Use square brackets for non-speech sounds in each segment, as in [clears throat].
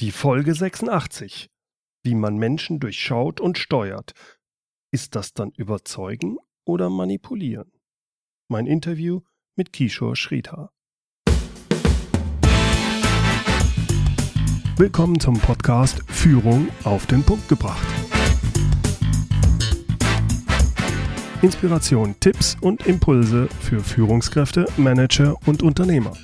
Die Folge 86. Wie man Menschen durchschaut und steuert. Ist das dann überzeugen oder manipulieren? Mein Interview mit Kishore Shrita. Willkommen zum Podcast Führung auf den Punkt gebracht. Inspiration, Tipps und Impulse für Führungskräfte, Manager und Unternehmer.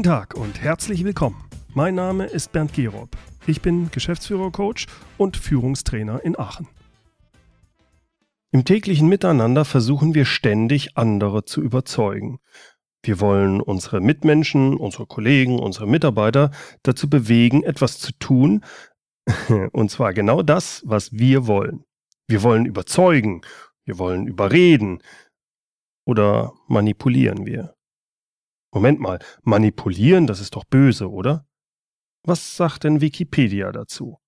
Guten Tag und herzlich willkommen. Mein Name ist Bernd Gerob. Ich bin Geschäftsführer-Coach und Führungstrainer in Aachen. Im täglichen Miteinander versuchen wir ständig, andere zu überzeugen. Wir wollen unsere Mitmenschen, unsere Kollegen, unsere Mitarbeiter dazu bewegen, etwas zu tun, [laughs] und zwar genau das, was wir wollen. Wir wollen überzeugen, wir wollen überreden oder manipulieren wir. Moment mal, manipulieren, das ist doch böse, oder? Was sagt denn Wikipedia dazu?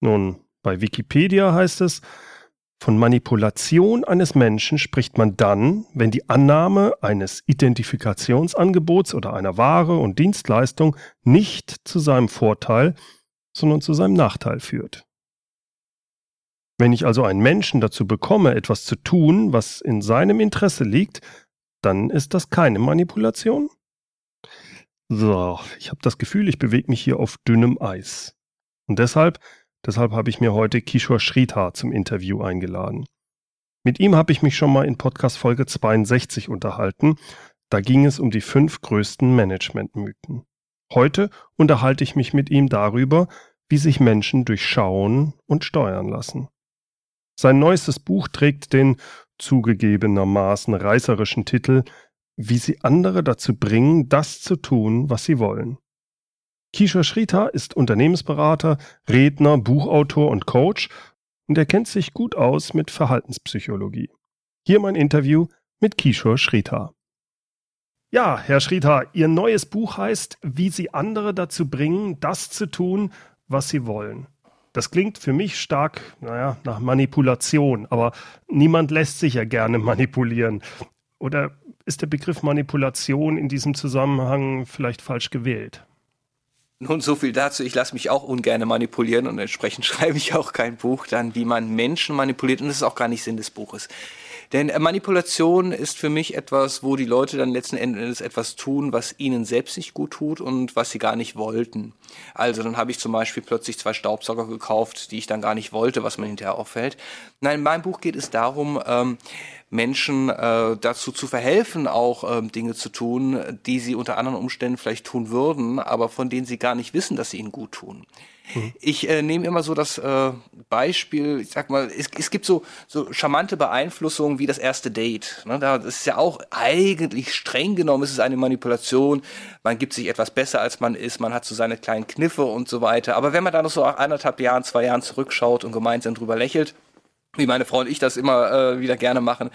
Nun, bei Wikipedia heißt es, von Manipulation eines Menschen spricht man dann, wenn die Annahme eines Identifikationsangebots oder einer Ware und Dienstleistung nicht zu seinem Vorteil, sondern zu seinem Nachteil führt. Wenn ich also einen Menschen dazu bekomme, etwas zu tun, was in seinem Interesse liegt, dann ist das keine Manipulation? So, ich habe das Gefühl, ich bewege mich hier auf dünnem Eis. Und deshalb, deshalb habe ich mir heute Kishore Shrita zum Interview eingeladen. Mit ihm habe ich mich schon mal in Podcast Folge 62 unterhalten. Da ging es um die fünf größten Managementmythen. Heute unterhalte ich mich mit ihm darüber, wie sich Menschen durchschauen und steuern lassen. Sein neuestes Buch trägt den zugegebenermaßen reißerischen Titel Wie sie andere dazu bringen, das zu tun, was sie wollen. Kishore Shrita ist Unternehmensberater, Redner, Buchautor und Coach und er kennt sich gut aus mit Verhaltenspsychologie. Hier mein Interview mit Kishore Shrita. Ja, Herr Shrita, Ihr neues Buch heißt Wie Sie andere dazu bringen, das zu tun, was sie wollen. Das klingt für mich stark, naja, nach Manipulation, aber niemand lässt sich ja gerne [laughs] manipulieren. Oder ist der Begriff Manipulation in diesem Zusammenhang vielleicht falsch gewählt? Nun, so viel dazu. Ich lasse mich auch ungern manipulieren und entsprechend [laughs] schreibe ich auch kein Buch dann, wie man Menschen manipuliert. Und das ist auch gar nicht Sinn des Buches. Denn äh, Manipulation ist für mich etwas, wo die Leute dann letzten Endes etwas tun, was ihnen selbst nicht gut tut und was sie gar nicht wollten. Also dann habe ich zum Beispiel plötzlich zwei Staubsauger gekauft, die ich dann gar nicht wollte, was mir hinterher auffällt. Nein, in meinem Buch geht es darum, ähm, Menschen äh, dazu zu verhelfen, auch ähm, Dinge zu tun, die sie unter anderen Umständen vielleicht tun würden, aber von denen sie gar nicht wissen, dass sie ihnen gut tun. Mhm. Ich äh, nehme immer so das äh, Beispiel, ich sag mal, es, es gibt so, so charmante Beeinflussungen wie das erste Date. Ne? Da, das ist ja auch eigentlich streng genommen, ist es eine Manipulation. Man gibt sich etwas besser, als man ist, man hat so seine kleinen Kniffe und so weiter. Aber wenn man da noch so nach anderthalb Jahren, zwei Jahren zurückschaut und gemeinsam drüber lächelt, wie meine Frau und ich das immer äh, wieder gerne machen,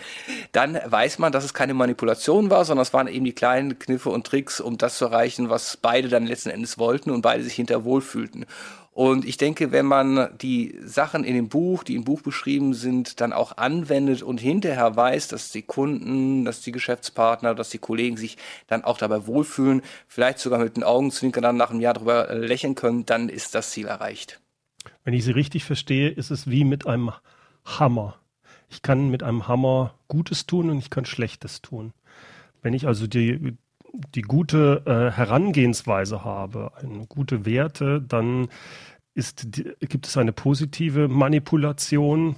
dann weiß man, dass es keine Manipulation war, sondern es waren eben die kleinen Kniffe und Tricks, um das zu erreichen, was beide dann letzten Endes wollten und beide sich hinter wohlfühlten. Und ich denke, wenn man die Sachen in dem Buch, die im Buch beschrieben sind, dann auch anwendet und hinterher weiß, dass die Kunden, dass die Geschäftspartner, dass die Kollegen sich dann auch dabei wohlfühlen, vielleicht sogar mit den Augenzwinkern dann nach einem Jahr drüber lächeln können, dann ist das Ziel erreicht. Wenn ich Sie richtig verstehe, ist es wie mit einem Hammer. Ich kann mit einem Hammer Gutes tun und ich kann Schlechtes tun. Wenn ich also die, die gute äh, Herangehensweise habe, eine gute Werte, dann ist, gibt es eine positive Manipulation,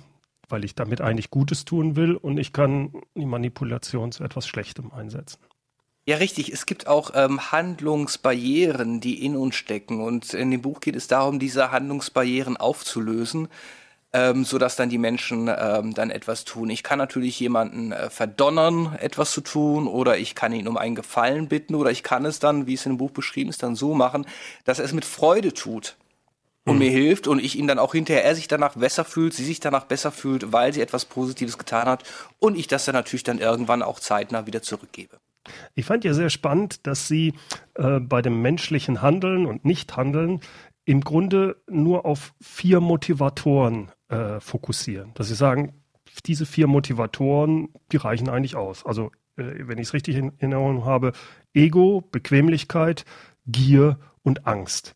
weil ich damit eigentlich Gutes tun will und ich kann die Manipulation zu etwas Schlechtem einsetzen. Ja, richtig. Es gibt auch ähm, Handlungsbarrieren, die in uns stecken. Und in dem Buch geht es darum, diese Handlungsbarrieren aufzulösen ähm, sodass dann die Menschen ähm, dann etwas tun. Ich kann natürlich jemanden äh, verdonnern, etwas zu tun, oder ich kann ihn um einen Gefallen bitten, oder ich kann es dann, wie es in dem Buch beschrieben ist, dann so machen, dass er es mit Freude tut und mhm. mir hilft und ich ihn dann auch hinterher, er sich danach besser fühlt, sie sich danach besser fühlt, weil sie etwas Positives getan hat und ich das dann natürlich dann irgendwann auch zeitnah wieder zurückgebe. Ich fand ja sehr spannend, dass Sie äh, bei dem menschlichen Handeln und Nichthandeln im Grunde nur auf vier Motivatoren äh, fokussieren. Dass sie sagen, diese vier Motivatoren, die reichen eigentlich aus. Also äh, wenn ich es richtig in Erinnerung habe, Ego, Bequemlichkeit, Gier und Angst.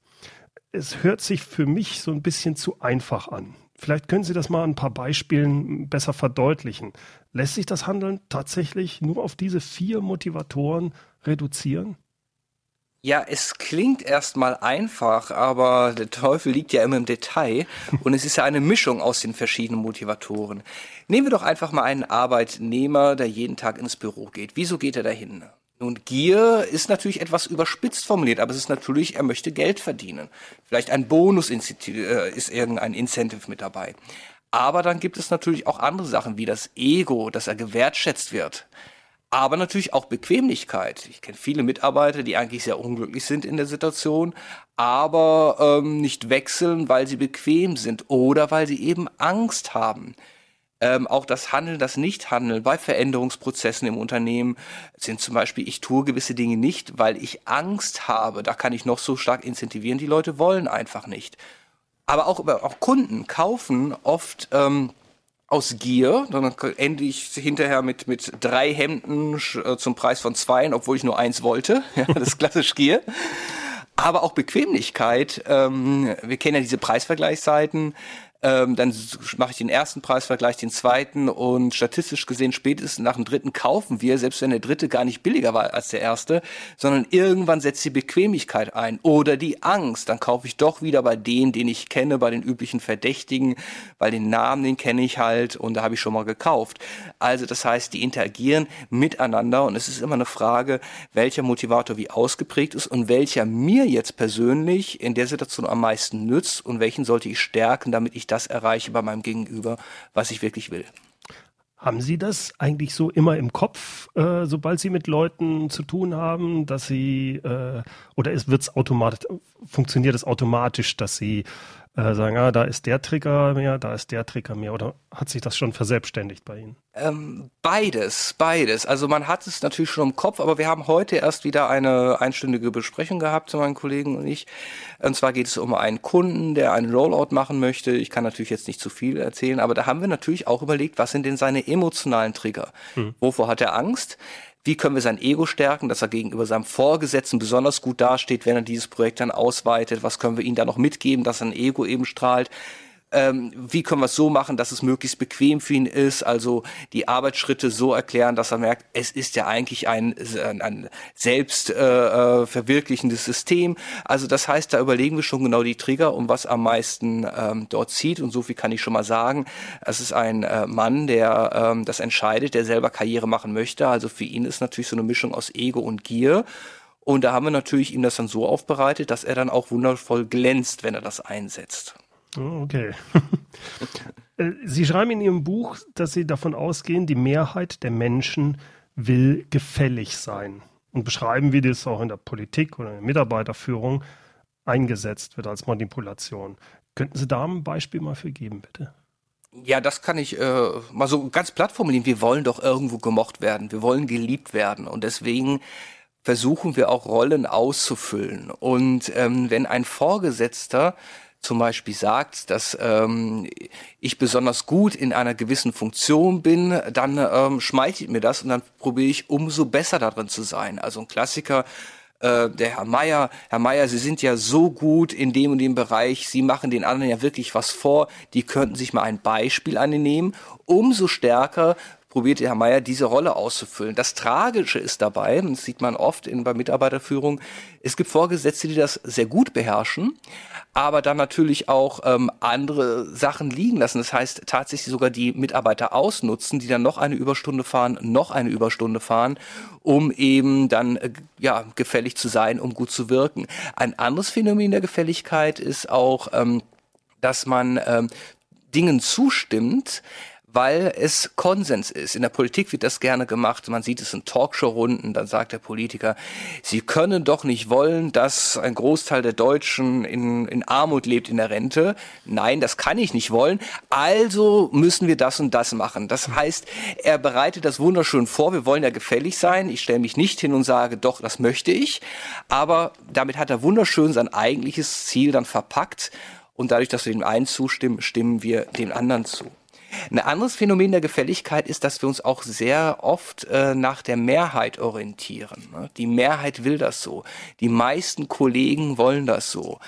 Es hört sich für mich so ein bisschen zu einfach an. Vielleicht können Sie das mal an ein paar Beispielen besser verdeutlichen. Lässt sich das Handeln tatsächlich nur auf diese vier Motivatoren reduzieren? Ja, es klingt erstmal einfach, aber der Teufel liegt ja immer im Detail und es ist ja eine Mischung aus den verschiedenen Motivatoren. Nehmen wir doch einfach mal einen Arbeitnehmer, der jeden Tag ins Büro geht. Wieso geht er dahin? Nun, Gier ist natürlich etwas überspitzt formuliert, aber es ist natürlich, er möchte Geld verdienen. Vielleicht ein Bonus äh, ist irgendein Incentive mit dabei. Aber dann gibt es natürlich auch andere Sachen wie das Ego, dass er gewertschätzt wird aber natürlich auch Bequemlichkeit. Ich kenne viele Mitarbeiter, die eigentlich sehr unglücklich sind in der Situation, aber ähm, nicht wechseln, weil sie bequem sind oder weil sie eben Angst haben. Ähm, auch das Handeln, das Nichthandeln bei Veränderungsprozessen im Unternehmen sind zum Beispiel, ich tue gewisse Dinge nicht, weil ich Angst habe. Da kann ich noch so stark incentivieren, die Leute wollen einfach nicht. Aber auch, auch Kunden kaufen oft ähm, aus Gier. Dann ende ich hinterher mit, mit drei Hemden äh, zum Preis von zwei, obwohl ich nur eins wollte. [laughs] Ja, das ist klassisch Gier. Aber auch Bequemlichkeit. Ähm, wir kennen ja diese Preisvergleichsseiten. Ähm, dann mache ich den ersten Preisvergleich, den zweiten und statistisch gesehen spätestens nach dem dritten kaufen wir, selbst wenn der dritte gar nicht billiger war als der erste, sondern irgendwann setzt die Bequemlichkeit ein oder die Angst. Dann kaufe ich doch wieder bei denen, den ich kenne, bei den üblichen Verdächtigen, weil den Namen, den kenne ich halt und da habe ich schon mal gekauft. Also das heißt, die interagieren miteinander und es ist immer eine Frage, welcher Motivator wie ausgeprägt ist und welcher mir jetzt persönlich in der Situation am meisten nützt und welchen sollte ich stärken, damit ich das erreiche bei meinem Gegenüber, was ich wirklich will. Haben Sie das eigentlich so immer im Kopf, äh, sobald Sie mit Leuten zu tun haben, dass Sie äh, oder es wird's automatisch funktioniert es automatisch, dass Sie äh, sagen, ah, da ist der Trigger mehr, da ist der Trigger mehr? Oder hat sich das schon verselbstständigt bei Ihnen? Ähm, beides, beides. Also man hat es natürlich schon im Kopf, aber wir haben heute erst wieder eine einstündige Besprechung gehabt zu meinen Kollegen und ich. Und zwar geht es um einen Kunden, der einen Rollout machen möchte. Ich kann natürlich jetzt nicht zu viel erzählen, aber da haben wir natürlich auch überlegt, was sind denn seine emotionalen Trigger? Hm. Wovor hat er Angst? Wie können wir sein Ego stärken, dass er gegenüber seinem Vorgesetzten besonders gut dasteht, wenn er dieses Projekt dann ausweitet? Was können wir ihm da noch mitgeben, dass sein Ego eben strahlt? Ähm, wie können wir es so machen, dass es möglichst bequem für ihn ist, also die Arbeitsschritte so erklären, dass er merkt, es ist ja eigentlich ein, ein, ein selbst äh, äh, verwirklichendes System. Also das heißt, da überlegen wir schon genau die Trigger, um was am meisten ähm, dort zieht und so viel kann ich schon mal sagen. Es ist ein äh, Mann, der ähm, das entscheidet, der selber Karriere machen möchte. Also für ihn ist natürlich so eine Mischung aus Ego und Gier. Und da haben wir natürlich ihm das dann so aufbereitet, dass er dann auch wundervoll glänzt, wenn er das einsetzt. Oh, okay. [laughs] Äh, Sie schreiben in Ihrem Buch, dass Sie davon ausgehen, die Mehrheit der Menschen will gefällig sein und beschreiben, wie das auch in der Politik oder in der Mitarbeiterführung eingesetzt wird als Manipulation. Könnten Sie da ein Beispiel mal für geben, bitte? Ja, das kann ich äh, mal so ganz platt formulieren. Wir wollen doch irgendwo gemocht werden. Wir wollen geliebt werden. Und deswegen versuchen wir auch Rollen auszufüllen. Und ähm, wenn ein Vorgesetzter zum Beispiel sagt, dass ähm, ich besonders gut in einer gewissen Funktion bin, dann ähm, schmeichelt mir das und dann probiere ich umso besser darin zu sein. Also ein Klassiker, äh, der Herr Meier, Herr Meier, Sie sind ja so gut in dem und dem Bereich, Sie machen den anderen ja wirklich was vor, die könnten sich mal ein Beispiel an ihn nehmen. Umso stärker probiert Herr Meier diese Rolle auszufüllen. Das Tragische ist dabei, das sieht man oft in, bei Mitarbeiterführung, es gibt Vorgesetzte, die das sehr gut beherrschen, aber dann natürlich auch ähm, andere Sachen liegen lassen. Das heißt tatsächlich sogar die Mitarbeiter ausnutzen, die dann noch eine Überstunde fahren, noch eine Überstunde fahren, um eben dann äh, ja gefällig zu sein, um gut zu wirken. Ein anderes Phänomen der Gefälligkeit ist auch, ähm, dass man ähm, Dingen zustimmt, weil es Konsens ist. In der Politik wird das gerne gemacht. Man sieht es in Talkshow-Runden. Dann sagt der Politiker, Sie können doch nicht wollen, dass ein Großteil der Deutschen in, in Armut lebt in der Rente. Nein, das kann ich nicht wollen. Also müssen wir das und das machen. Das heißt, er bereitet das wunderschön vor. Wir wollen ja gefällig sein. Ich stelle mich nicht hin und sage, doch, das möchte ich. Aber damit hat er wunderschön sein eigentliches Ziel dann verpackt. Und dadurch, dass wir dem einen zustimmen, stimmen wir dem anderen zu. Ein anderes Phänomen der Gefälligkeit ist, dass wir uns auch sehr oft äh, nach der Mehrheit orientieren. Ne? Die Mehrheit will das so. Die meisten Kollegen wollen das so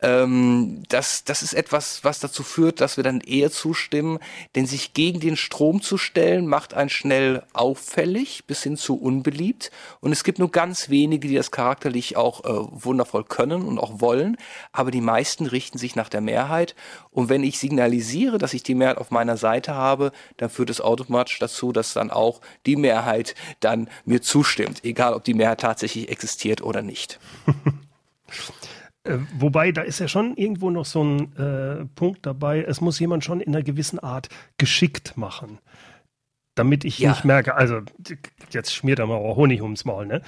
ähm, das, das ist etwas, was dazu führt, dass wir dann eher zustimmen, denn sich gegen den Strom zu stellen, macht einen schnell auffällig bis hin zu unbeliebt. Und es gibt nur ganz wenige, die das charakterlich auch äh, wundervoll können und auch wollen, aber die meisten richten sich nach der Mehrheit. Und wenn ich signalisiere, dass ich die Mehrheit auf meiner Seite habe, dann führt es automatisch dazu, dass dann auch die Mehrheit dann mir zustimmt, egal ob die Mehrheit tatsächlich existiert oder nicht. [laughs] Äh, wobei, da ist ja schon irgendwo noch so ein äh, Punkt dabei, es muss jemand schon in einer gewissen Art geschickt machen. Damit ich ja. nicht merke, also jetzt schmiert er mal Honig ums Maul, ne?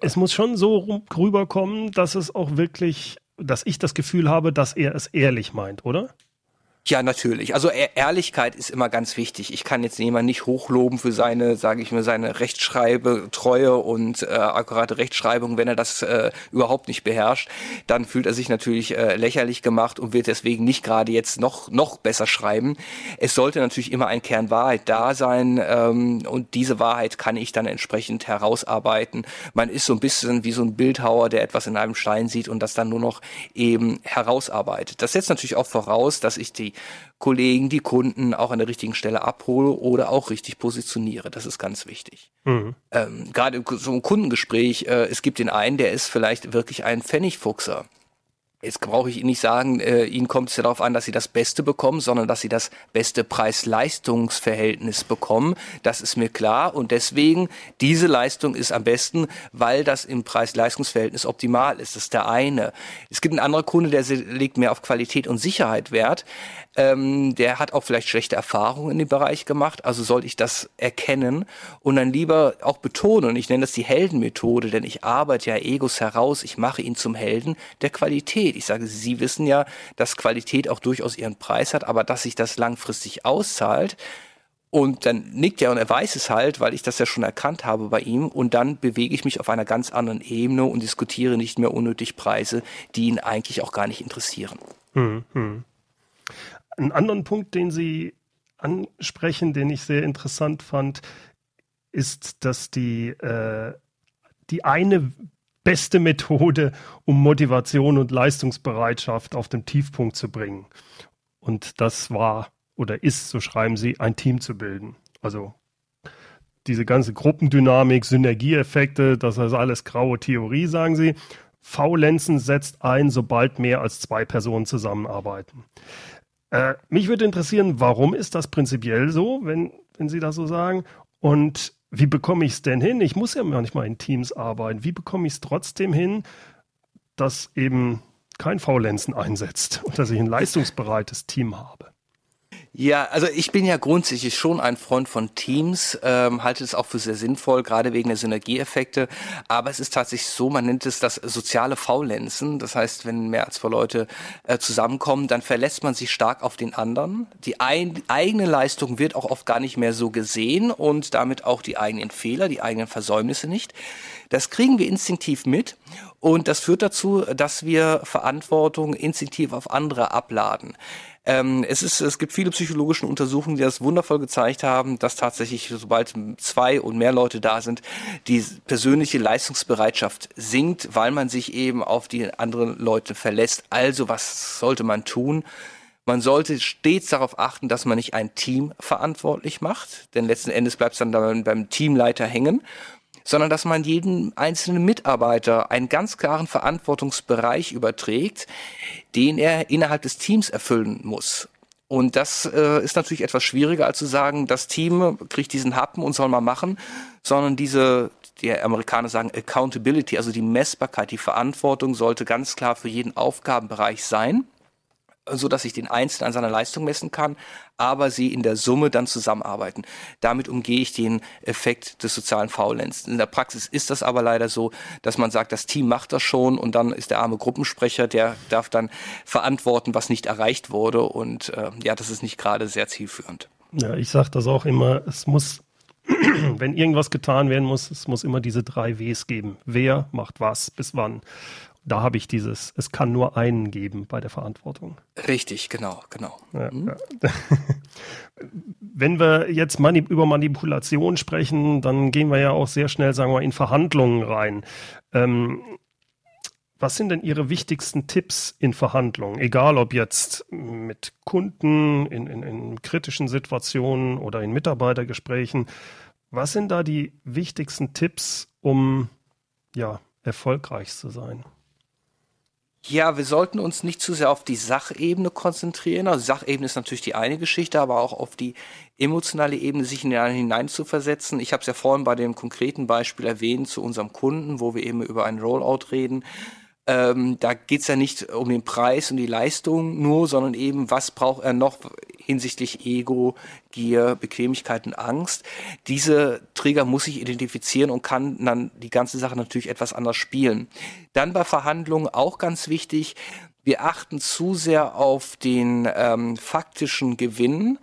Es muss schon so rüberkommen, dass es auch wirklich, dass ich das Gefühl habe, dass er es ehrlich meint, oder? Ja, natürlich. Also e Ehrlichkeit ist immer ganz wichtig. Ich kann jetzt jemanden nicht hochloben für seine, sage ich mal, seine Rechtschreibe, Treue und äh, akkurate Rechtschreibung, wenn er das äh, überhaupt nicht beherrscht. Dann fühlt er sich natürlich äh, lächerlich gemacht und wird deswegen nicht gerade jetzt noch noch besser schreiben. Es sollte natürlich immer ein Kern Wahrheit da sein ähm, und diese Wahrheit kann ich dann entsprechend herausarbeiten. Man ist so ein bisschen wie so ein Bildhauer, der etwas in einem Stein sieht und das dann nur noch eben herausarbeitet. Das setzt natürlich auch voraus, dass ich die Kollegen, die Kunden auch an der richtigen Stelle abhole oder auch richtig positioniere. Das ist ganz wichtig. Mhm. Ähm, Gerade so einem Kundengespräch, äh, es gibt den einen, der ist vielleicht wirklich ein Pfennigfuchser. Jetzt brauche ich Ihnen nicht sagen, äh, Ihnen kommt es ja darauf an, dass Sie das Beste bekommen, sondern dass Sie das beste Preis-Leistungs-Verhältnis bekommen. Das ist mir klar. Und deswegen, diese Leistung ist am besten, weil das im Preis-Leistungs-Verhältnis optimal ist. Das ist der eine. Es gibt einen anderen Kunde, der legt mehr auf Qualität und Sicherheit Wert. Ähm, der hat auch vielleicht schlechte Erfahrungen in dem Bereich gemacht, also sollte ich das erkennen und dann lieber auch betonen, und ich nenne das die Heldenmethode, denn ich arbeite ja Egos heraus, ich mache ihn zum Helden der Qualität. Ich sage, Sie wissen ja, dass Qualität auch durchaus ihren Preis hat, aber dass sich das langfristig auszahlt, und dann nickt er und er weiß es halt, weil ich das ja schon erkannt habe bei ihm. Und dann bewege ich mich auf einer ganz anderen Ebene und diskutiere nicht mehr unnötig Preise, die ihn eigentlich auch gar nicht interessieren. Hm, hm. Einen anderen Punkt, den Sie ansprechen, den ich sehr interessant fand, ist, dass die, äh, die eine beste Methode, um Motivation und Leistungsbereitschaft auf den Tiefpunkt zu bringen. Und das war oder ist, so schreiben Sie, ein Team zu bilden. Also diese ganze Gruppendynamik, Synergieeffekte, das ist alles graue Theorie, sagen Sie. Faulenzen setzt ein, sobald mehr als zwei Personen zusammenarbeiten. Äh, mich würde interessieren, warum ist das prinzipiell so, wenn, wenn Sie das so sagen? Und wie bekomme ich es denn hin? Ich muss ja manchmal in Teams arbeiten. Wie bekomme ich es trotzdem hin, dass eben kein Faulenzen einsetzt und dass ich ein leistungsbereites Team habe? Ja, also ich bin ja grundsätzlich schon ein Freund von Teams, ähm, halte es auch für sehr sinnvoll, gerade wegen der Synergieeffekte. Aber es ist tatsächlich so, man nennt es das soziale Faulenzen. Das heißt, wenn mehr als zwei Leute äh, zusammenkommen, dann verlässt man sich stark auf den anderen. Die ein, eigene Leistung wird auch oft gar nicht mehr so gesehen und damit auch die eigenen Fehler, die eigenen Versäumnisse nicht. Das kriegen wir instinktiv mit und das führt dazu, dass wir Verantwortung instinktiv auf andere abladen. Ähm, es, ist, es gibt viele psychologische Untersuchungen, die das wundervoll gezeigt haben, dass tatsächlich, sobald zwei und mehr Leute da sind, die persönliche Leistungsbereitschaft sinkt, weil man sich eben auf die anderen Leute verlässt. Also was sollte man tun? Man sollte stets darauf achten, dass man nicht ein Team verantwortlich macht, denn letzten Endes bleibt es dann beim Teamleiter hängen sondern dass man jedem einzelnen Mitarbeiter einen ganz klaren Verantwortungsbereich überträgt, den er innerhalb des Teams erfüllen muss. Und das äh, ist natürlich etwas schwieriger, als zu sagen, das Team kriegt diesen Happen und soll mal machen, sondern diese, die Amerikaner sagen Accountability, also die Messbarkeit, die Verantwortung sollte ganz klar für jeden Aufgabenbereich sein so dass ich den Einzelnen an seiner Leistung messen kann, aber sie in der Summe dann zusammenarbeiten. Damit umgehe ich den Effekt des sozialen Faulenzens. In der Praxis ist das aber leider so, dass man sagt, das Team macht das schon und dann ist der arme Gruppensprecher, der darf dann verantworten, was nicht erreicht wurde und äh, ja, das ist nicht gerade sehr zielführend. Ja, ich sage das auch immer, es muss [clears throat] wenn irgendwas getan werden muss, es muss immer diese drei Ws geben. Wer macht was, bis wann. Da habe ich dieses, es kann nur einen geben bei der Verantwortung. Richtig, genau, genau. Ja, mhm. ja. [laughs] Wenn wir jetzt mani über Manipulation sprechen, dann gehen wir ja auch sehr schnell, sagen wir, in Verhandlungen rein. Ähm, was sind denn Ihre wichtigsten Tipps in Verhandlungen? Egal ob jetzt mit Kunden, in, in, in kritischen Situationen oder in Mitarbeitergesprächen. Was sind da die wichtigsten Tipps, um ja, erfolgreich zu sein? Ja, wir sollten uns nicht zu sehr auf die Sachebene konzentrieren. Also Sachebene ist natürlich die eine Geschichte, aber auch auf die emotionale Ebene sich in den hinein zu versetzen. Ich habe es ja vorhin bei dem konkreten Beispiel erwähnt zu unserem Kunden, wo wir eben über einen Rollout reden. Ähm, da geht's ja nicht um den Preis und die Leistung nur, sondern eben, was braucht er noch hinsichtlich Ego, Gier, Bequemlichkeit und Angst. Diese Trigger muss ich identifizieren und kann dann die ganze Sache natürlich etwas anders spielen. Dann bei Verhandlungen auch ganz wichtig, wir achten zu sehr auf den ähm, faktischen Gewinn.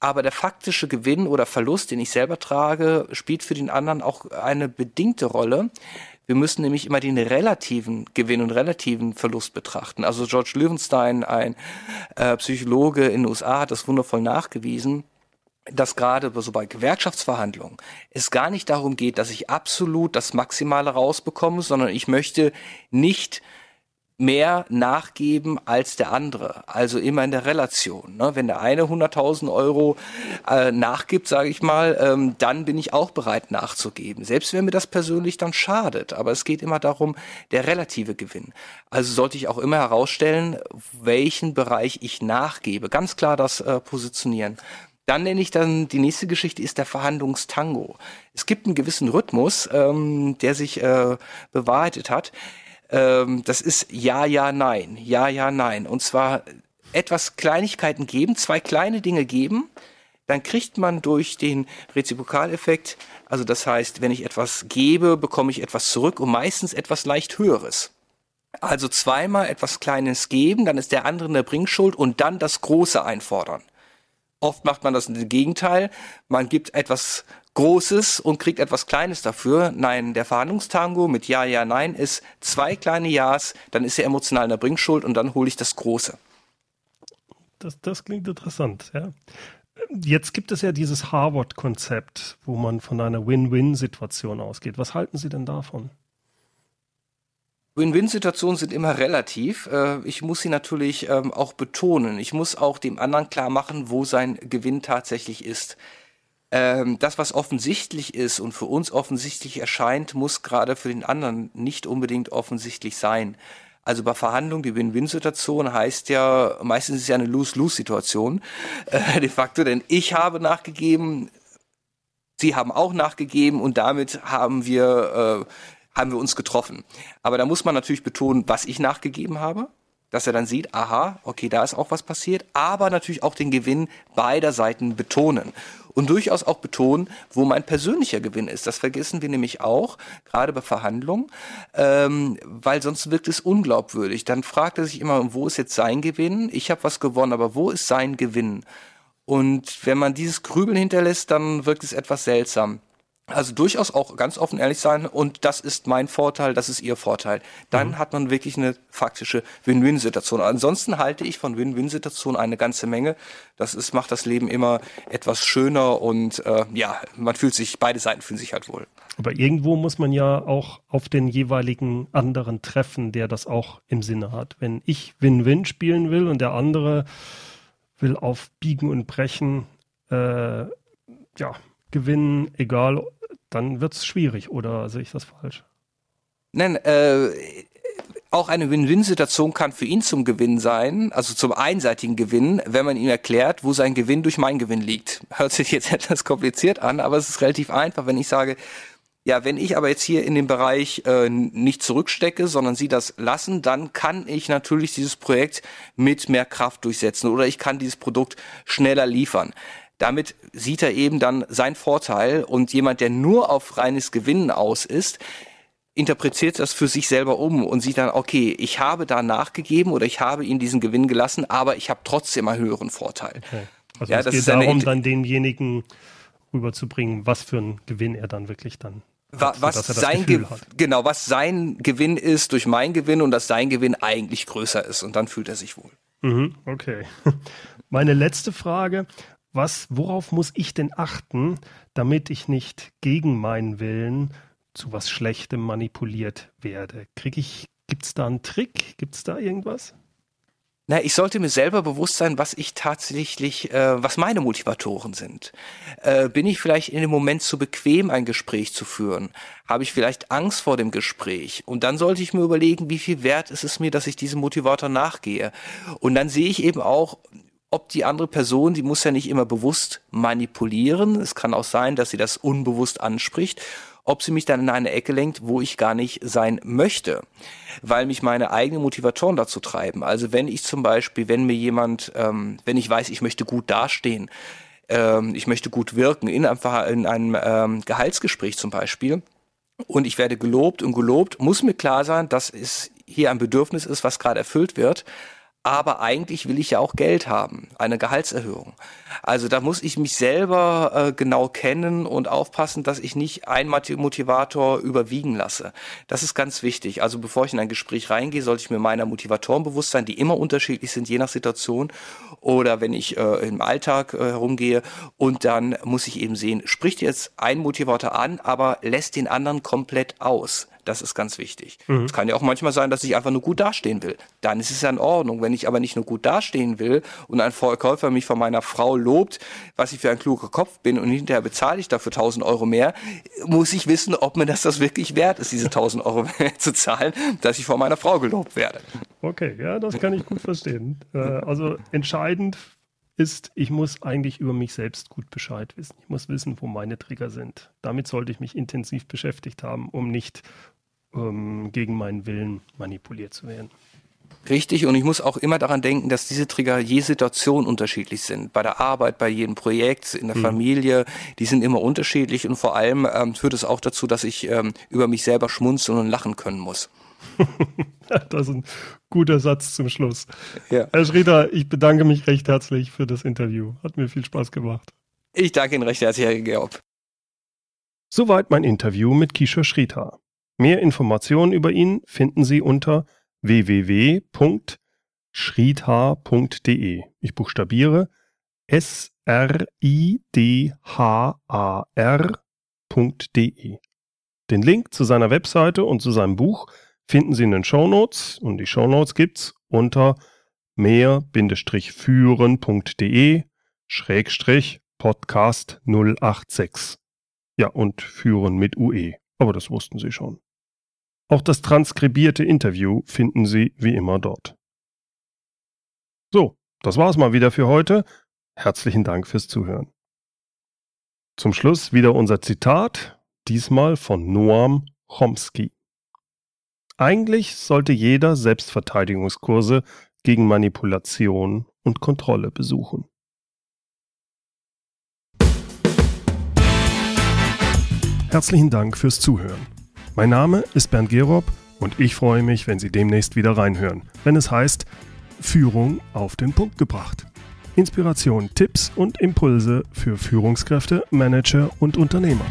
Aber der faktische Gewinn oder Verlust, den ich selber trage, spielt für den anderen auch eine bedingte Rolle. Wir müssen nämlich immer den relativen Gewinn und relativen Verlust betrachten. Also George Löwenstein, ein äh, Psychologe in den USA, hat das wundervoll nachgewiesen dass gerade so bei Gewerkschaftsverhandlungen es gar nicht darum geht, dass ich absolut das Maximale rausbekomme, sondern ich möchte nicht mehr nachgeben als der andere. Also immer in der Relation. Ne? Wenn der eine 100.000 Euro äh, nachgibt, sage ich mal, ähm, dann bin ich auch bereit nachzugeben. Selbst wenn mir das persönlich dann schadet. Aber es geht immer darum, der relative Gewinn. Also sollte ich auch immer herausstellen, welchen Bereich ich nachgebe. Ganz klar das äh, positionieren. Dann nenne ich dann, die nächste Geschichte ist der Verhandlungstango. Es gibt einen gewissen Rhythmus, ähm, der sich äh, bewahrheitet hat ähm, das ist ja, ja, nein, ja, ja, nein. Und zwar etwas Kleinigkeiten geben, zwei kleine Dinge geben, dann kriegt man durch den Reziprokaleffekt, also das heißt, wenn ich etwas gebe, bekomme ich etwas zurück und meistens etwas leicht höheres. Also zweimal etwas Kleines geben, dann ist der andere in der Bringschuld und dann das Große einfordern. Oft macht man das im Gegenteil. Man gibt etwas Großes und kriegt etwas Kleines dafür. Nein, der Verhandlungstango mit Ja, Ja, Nein ist zwei kleine Ja's, dann ist er emotional in der Bringschuld und dann hole ich das Große. Das, das klingt interessant, ja. Jetzt gibt es ja dieses Harvard-Konzept, wo man von einer Win-Win-Situation ausgeht. Was halten Sie denn davon? Win-Win-Situationen sind immer relativ. Äh, ich muss sie natürlich ähm, auch betonen. Ich muss auch dem anderen klar machen, wo sein Gewinn tatsächlich ist ähm, das, was offensichtlich ist und für uns offensichtlich erscheint, muss gerade für den anderen nicht unbedingt offensichtlich sein. Also bei Verhandlungen, die Win-Win-Situation heißt ja, meistens ist es ja eine Lose-Lose-Situation äh, [laughs] de facto, denn ich habe nachgegeben, sie haben auch nachgegeben und damit haben wir, äh, haben wir uns getroffen. Aber da muss man natürlich betonen, was ich nachgegeben habe, dass er dann sieht, aha, okay, da ist auch was passiert, aber natürlich auch den Gewinn beider Seiten betonen und durchaus auch betonen, wo mein persönlicher Gewinn ist. Das vergessen wir nämlich auch, gerade bei Verhandlungen, ähm, weil sonst wirkt es unglaubwürdig. Dann fragt er sich immer, wo ist jetzt sein Gewinn? Ich habe was gewonnen, aber wo ist sein Gewinn? Und wenn man dieses Grübeln hinterlässt, dann wirkt es etwas seltsam. Also durchaus auch ganz offen ehrlich sein und das ist mein Vorteil, das ist ihr Vorteil. Dann mhm. hat man wirklich eine faktische Win-Win-Situation. Ansonsten halte ich von Win-Win-Situationen eine ganze Menge. Das ist, macht das Leben immer etwas schöner und äh, ja, man fühlt sich, beide Seiten fühlen sich halt wohl. Aber irgendwo muss man ja auch auf den jeweiligen anderen treffen, der das auch im Sinne hat. Wenn ich Win-Win spielen will und der andere will auf Biegen und Brechen äh, ja, gewinnen, egal, dann wird es schwierig, oder sehe ich das falsch? Nein, äh, auch eine Win-Win-Situation kann für ihn zum Gewinn sein, also zum einseitigen Gewinn, wenn man ihm erklärt, wo sein Gewinn durch meinen Gewinn liegt. Hört sich jetzt [laughs] etwas kompliziert an, aber es ist relativ einfach, wenn ich sage, ja, wenn ich aber jetzt hier in dem Bereich äh, nicht zurückstecke, sondern Sie das lassen, dann kann ich natürlich dieses Projekt mit mehr Kraft durchsetzen oder ich kann dieses Produkt schneller liefern. Damit sieht er eben dann seinen Vorteil und jemand, der nur auf reines Gewinnen aus ist, interpretiert das für sich selber um und sieht dann, okay, ich habe da nachgegeben oder ich habe ihn diesen Gewinn gelassen, aber ich habe trotzdem einen höheren Vorteil. Okay. Also ja, es geht darum, dann denjenigen rüberzubringen, was für einen Gewinn er dann wirklich dann hat, was sein Ge genau, was sein Gewinn ist durch mein Gewinn und dass sein Gewinn eigentlich größer ist und dann fühlt er sich wohl. Mhm, okay. [laughs] Meine letzte Frage, was worauf muss ich denn achten, damit ich nicht gegen meinen Willen zu was Schlechtem manipuliert werde? Krieg ich gibt's da einen Trick? Gibt's da irgendwas? Na, ich sollte mir selber bewusst sein, was ich tatsächlich, äh, was meine Motivatoren sind. Äh, bin ich vielleicht in dem Moment zu bequem, ein Gespräch zu führen? Habe ich vielleicht Angst vor dem Gespräch? Und dann sollte ich mir überlegen, wie viel wert ist es mir, dass ich diesem Motivator nachgehe? Und dann sehe ich eben auch, ob die andere Person, die muss ja nicht immer bewusst manipulieren. Es kann auch sein, dass sie das unbewusst anspricht ob sie mich dann in eine Ecke lenkt, wo ich gar nicht sein möchte, weil mich meine eigenen Motivatoren dazu treiben. Also wenn ich zum Beispiel, wenn mir jemand, ähm, wenn ich weiß, ich möchte gut dastehen, ähm, ich möchte gut wirken, in, einfach in einem ähm, Gehaltsgespräch zum Beispiel, und ich werde gelobt und gelobt, muss mir klar sein, dass es hier ein Bedürfnis ist, was gerade erfüllt wird aber eigentlich will ich ja auch Geld haben, eine Gehaltserhöhung. Also da muss ich mich selber äh, genau kennen und aufpassen, dass ich nicht einen Motivator überwiegen lasse. Das ist ganz wichtig. Also bevor ich in ein Gespräch reingehe, sollte ich mir meiner Motivatoren bewusst sein, die immer unterschiedlich sind, je nach Situation. Oder wenn ich äh, im Alltag äh, herumgehe und dann muss ich eben sehen, spricht jetzt ein Motivator an, aber lässt den anderen komplett aus. Das ist ganz wichtig. Mhm. Es kann ja auch manchmal sein, dass ich einfach nur gut dastehen will. Dann ist es ja in Ordnung. Wenn ich aber nicht nur gut dastehen will und ein Verkäufer mich von meiner Frau lobt, was ich für ein kluger Kopf bin und hinterher bezahle ich dafür 1000 Euro mehr, muss ich wissen, ob mir das das wirklich wert ist, diese 1000 Euro [laughs] mehr zu zahlen, dass ich von meiner Frau gelobt werde. Okay, ja, das kann ich gut verstehen. Äh, also entscheidend ist, ich muss eigentlich über mich selbst gut Bescheid wissen. Ich muss wissen, wo meine Trigger sind. Damit sollte ich mich intensiv beschäftigt haben, um nicht ähm, gegen meinen Willen manipuliert zu werden. Richtig, und ich muss auch immer daran denken, dass diese Trigger je Situation unterschiedlich sind. Bei der Arbeit, bei jedem Projekt, in der mhm. Familie, die sind immer unterschiedlich und vor allem ähm, führt es auch dazu, dass ich ähm, über mich selber schmunzeln und lachen können muss. [laughs] das ist ein guter Satz zum Schluss. Ja. Herr Schrieder, ich bedanke mich recht herzlich für das Interview. Hat mir viel Spaß gemacht. Ich danke Ihnen recht herzlich, Herr Georg. Soweit mein Interview mit Kishore Shrita. Mehr Informationen über ihn finden Sie unter www.schridhar.de. Ich buchstabiere s r i d h a r.de. Den Link zu seiner Webseite und zu seinem Buch finden Sie in den Shownotes und die Shownotes gibt's unter mehr-führen.de Schrägstrich Podcast 086. Ja, und führen mit UE. Aber das wussten Sie schon. Auch das transkribierte Interview finden Sie wie immer dort. So, das war's mal wieder für heute. Herzlichen Dank fürs Zuhören. Zum Schluss wieder unser Zitat, diesmal von Noam Chomsky. Eigentlich sollte jeder Selbstverteidigungskurse gegen Manipulation und Kontrolle besuchen. Herzlichen Dank fürs Zuhören. Mein Name ist Bernd Gerob und ich freue mich, wenn Sie demnächst wieder reinhören, wenn es heißt Führung auf den Punkt gebracht. Inspiration, Tipps und Impulse für Führungskräfte, Manager und Unternehmer.